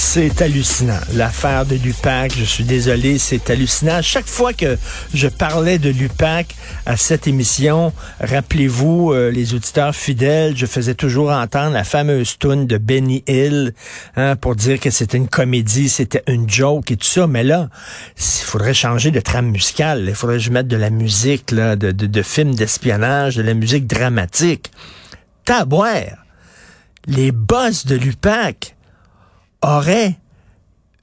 C'est hallucinant. L'affaire de l'UPAC, je suis désolé, c'est hallucinant. Chaque fois que je parlais de l'UPAC à cette émission, rappelez-vous, euh, les auditeurs fidèles, je faisais toujours entendre la fameuse tune de Benny Hill hein, pour dire que c'était une comédie, c'était une joke et tout ça. Mais là, il faudrait changer de trame musicale. Il faudrait que je de la musique, là, de, films d'espionnage, de la musique dramatique. Tabouère, les boss de l'UPAC aurait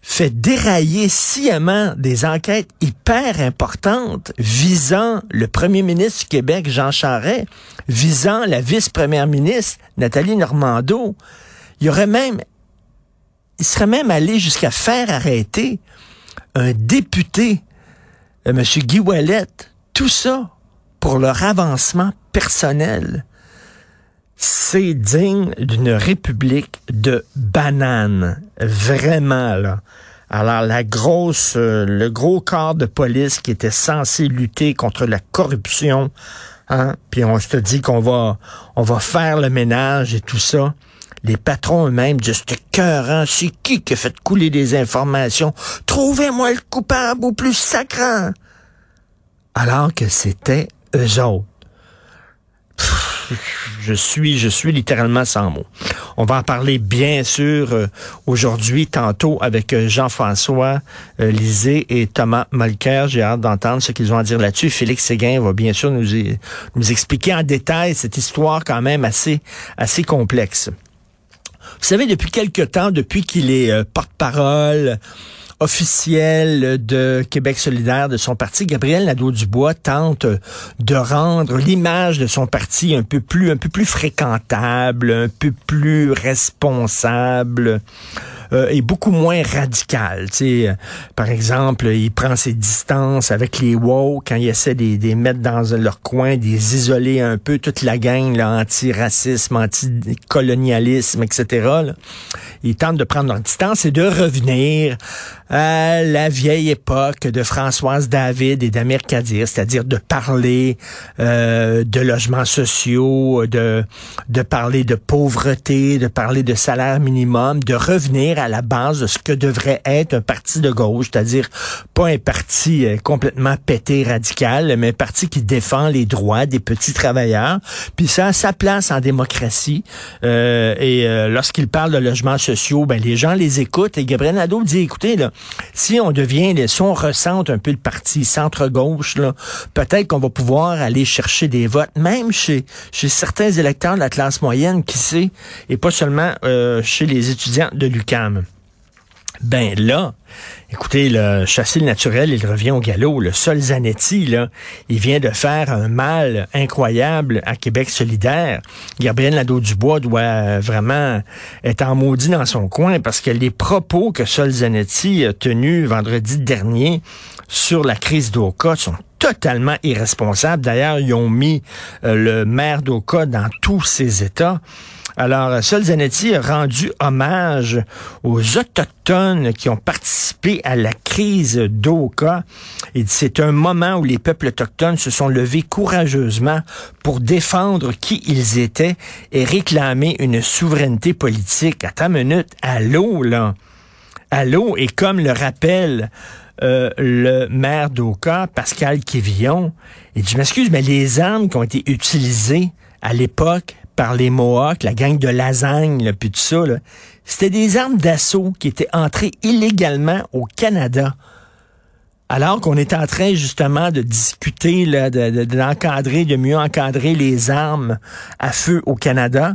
fait dérailler sciemment des enquêtes hyper importantes visant le premier ministre du Québec, Jean Charest, visant la vice-première ministre, Nathalie Normando. Il y aurait même, il serait même allé jusqu'à faire arrêter un député, euh, M. Guy Ouellet, tout ça pour leur avancement personnel c'est digne d'une république de bananes. Vraiment, là. Alors, la grosse, euh, le gros corps de police qui était censé lutter contre la corruption, hein, puis on se dit qu'on va, on va faire le ménage et tout ça. Les patrons eux-mêmes disent, c'est c'est qui qui a fait couler des informations? Trouvez-moi le coupable au plus sacrant! Alors que c'était eux autres je suis, je suis littéralement sans mots. On va en parler bien sûr euh, aujourd'hui, tantôt avec euh, Jean-François euh, et Thomas Molker. J'ai hâte d'entendre ce qu'ils ont à dire là-dessus. Félix Séguin va bien sûr nous, expliquer en détail cette histoire quand même assez, assez complexe. Vous savez, depuis quelque temps, depuis qu'il est porte-parole, officiel de Québec solidaire, de son parti, Gabriel Nadeau-Dubois tente de rendre l'image de son parti un peu plus, un peu plus fréquentable, un peu plus responsable euh, est beaucoup moins radical. sais, par exemple, il prend ses distances avec les wow quand il essaie de les mettre dans leur coin, des isoler un peu toute la gang anti-racisme, anti-colonialisme, etc. Là. Il tente de prendre leur distance et de revenir à la vieille époque de Françoise David et d'Amir Kadir, c'est-à-dire de parler euh, de logements sociaux, de, de parler de pauvreté, de parler de salaire minimum, de revenir à la base de ce que devrait être un parti de gauche, c'est-à-dire pas un parti euh, complètement pété radical, mais un parti qui défend les droits des petits travailleurs. Puis ça a sa place en démocratie. Euh, et lorsqu'il parle de logements sociaux, ben les gens les écoutent. Et Gabriel Nadeau dit, écoutez, là, si on devient, si on ressente un peu le parti centre-gauche, peut-être qu'on va pouvoir aller chercher des votes, même chez, chez certains électeurs de la classe moyenne, qui sait, et pas seulement euh, chez les étudiants de Ben là, écoutez, le le naturel, il revient au galop. Le Sol Zanetti, là, il vient de faire un mal incroyable à Québec solidaire. Gabriel Nadeau-Dubois doit vraiment être en maudit dans son coin parce que les propos que Sol Zanetti a tenus vendredi dernier sur la crise d'Oka sont totalement irresponsables. D'ailleurs, ils ont mis euh, le maire d'Oka dans tous ses états. Alors, Sol Zanetti a rendu hommage aux Autochtones qui ont participé à la crise d'Oka. Et c'est un moment où les peuples autochtones se sont levés courageusement pour défendre qui ils étaient et réclamer une souveraineté politique. Attends une minute, allô, là. Allô, et comme le rappelle euh, le maire d'Oka, Pascal Quévillon, il dit, je m'excuse, mais les armes qui ont été utilisées à l'époque par les Mohawks, la gang de lasagne, puis tout ça, c'était des armes d'assaut qui étaient entrées illégalement au Canada. Alors qu'on est en train justement de discuter, d'encadrer, de, de, mieux encadrer les armes à feu au Canada.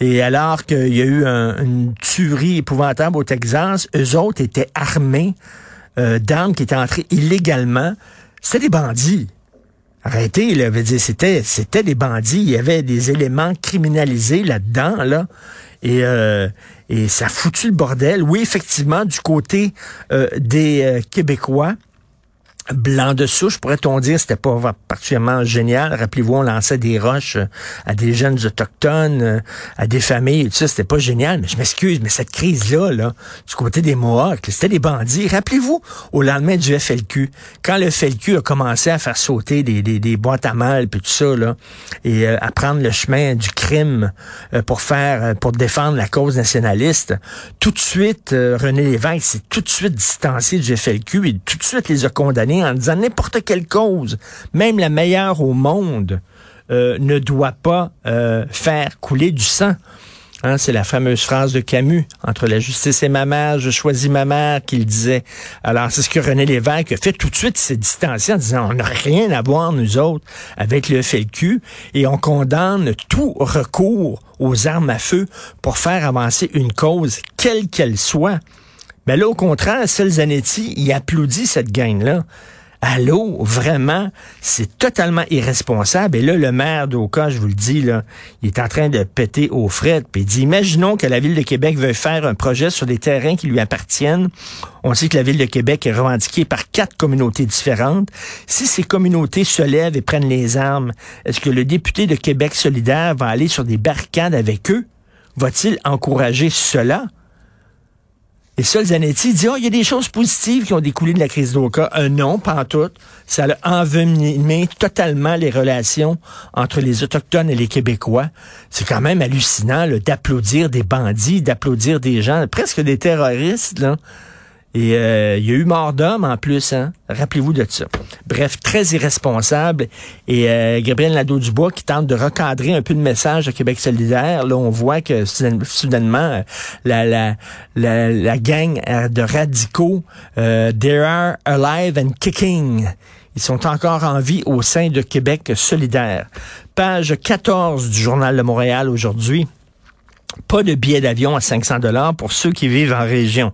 Et alors qu'il y a eu une tuerie épouvantable au Texas, eux autres étaient armés euh, d'armes qui étaient entrées illégalement. C'était des bandits. Arrêtez, là, dire, c'était, c'était des bandits. Il y avait des éléments criminalisés là-dedans, là. Et, euh, Et ça a foutu le bordel. Oui, effectivement, du côté euh, des euh, Québécois, blanc de souche, pourrait-on dire, c'était pas particulièrement génial. Rappelez-vous, on lançait des roches euh, à des jeunes autochtones, euh, à des familles, tout ça, c'était pas génial. Mais je m'excuse, mais cette crise-là, là, du côté des Mohawks, c'était des bandits. Rappelez-vous, au lendemain du FLQ, quand le FLQ a commencé à faire sauter des, des, boîtes à mal, puis tout ça, là, et euh, à prendre le chemin du crime pour faire, pour défendre la cause nationaliste, tout de suite, René Lévesque s'est tout de suite distancié du FLQ et tout de suite les a condamnés en disant n'importe quelle cause, même la meilleure au monde, euh, ne doit pas euh, faire couler du sang. Hein, c'est la fameuse phrase de Camus, entre la justice et ma mère, je choisis ma mère, qu'il disait. Alors, c'est ce que René Lévesque a fait tout de suite, s'est distancié en disant, on n'a rien à voir, nous autres, avec le FLQ, et on condamne tout recours aux armes à feu pour faire avancer une cause, quelle qu'elle soit. Mais là, au contraire, Zanetti, il applaudit cette gang-là. Allô, vraiment, c'est totalement irresponsable. Et là, le maire d'Oka, je vous le dis, là, il est en train de péter aux frettes. Puis il dit, imaginons que la Ville de Québec veuille faire un projet sur des terrains qui lui appartiennent. On sait que la Ville de Québec est revendiquée par quatre communautés différentes. Si ces communautés se lèvent et prennent les armes, est-ce que le député de Québec solidaire va aller sur des barricades avec eux? Va-t-il encourager cela? Et ça, Zanetti dit, oh, il y a des choses positives qui ont découlé de la crise d'Oka. Un non, pas en. Ça a envenimé totalement les relations entre les Autochtones et les Québécois. C'est quand même hallucinant d'applaudir des bandits, d'applaudir des gens, presque des terroristes. Là. Et euh, il y a eu mort d'homme en plus, hein? Rappelez-vous de ça. Bref, très irresponsable. Et euh, Gabriel Nadeau-Dubois qui tente de recadrer un peu le message de Québec solidaire. Là, on voit que soudainement, la, la, la, la gang de radicaux, euh, they are alive and kicking. Ils sont encore en vie au sein de Québec solidaire. Page 14 du Journal de Montréal aujourd'hui. Pas de billets d'avion à 500 dollars pour ceux qui vivent en région.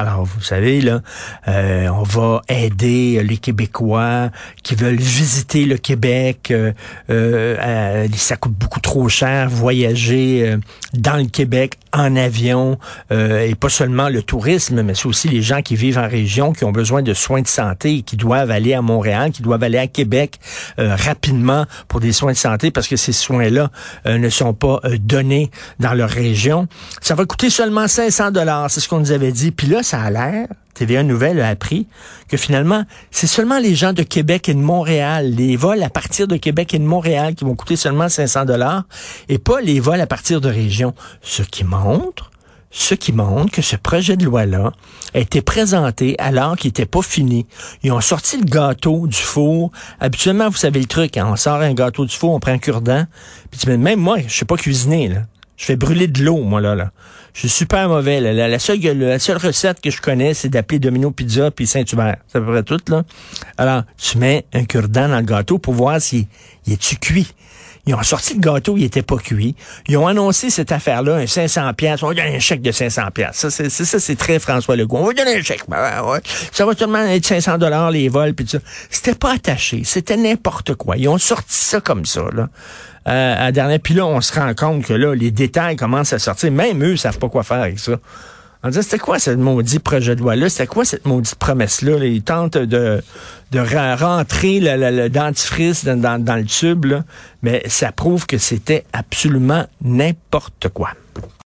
Alors, vous savez, là, euh, on va aider les Québécois qui veulent visiter le Québec. Euh, euh, ça coûte beaucoup trop cher voyager dans le Québec en avion et pas seulement le tourisme, mais c'est aussi les gens qui vivent en région, qui ont besoin de soins de santé et qui doivent aller à Montréal, qui doivent aller à Québec rapidement pour des soins de santé parce que ces soins-là ne sont pas donnés dans leur région. Ça va coûter seulement 500 dollars, c'est ce qu'on nous avait dit. Puis là, ça a l'air, TVA Nouvelle a appris, que finalement, c'est seulement les gens de Québec et de Montréal, les vols à partir de Québec et de Montréal qui vont coûter seulement 500 dollars et pas les vols à partir de région. Ce qui montre, ce qui montre que ce projet de loi-là a été présenté alors qu'il n'était pas fini. Ils ont sorti le gâteau du four. Habituellement, vous savez le truc, hein, on sort un gâteau du four, on prend un cure-dent. Puis même moi, je sais pas cuisiner, là. Je fais brûler de l'eau, moi, là, là. Je suis super mauvais. La, seule, la seule recette que je connais, c'est d'appeler Domino Pizza puis Saint-Hubert. C'est à peu près tout, là. Alors, tu mets un cure-dent dans le gâteau pour voir si il est-tu cuit. Ils ont sorti le gâteau, il était pas cuit. Ils ont annoncé cette affaire-là, un 500 pièces. On va donner un chèque de 500 pièces. Ça, c'est c'est très François Legault. On va donner un chèque. Ben, ouais. Ça va seulement être 500 dollars les vols puis tout ça. C'était pas attaché. C'était n'importe quoi. Ils ont sorti ça comme ça, là euh, à. Puis là, on se rend compte que là, les détails commencent à sortir. Même eux savent pas quoi faire avec ça. On dit, c'était quoi ce maudit projet de loi-là? C'était quoi cette maudite promesse-là? Ils tentent de, de rentrer le, le, dentifrice dans, dans, le tube, mais ça prouve que c'était absolument n'importe quoi.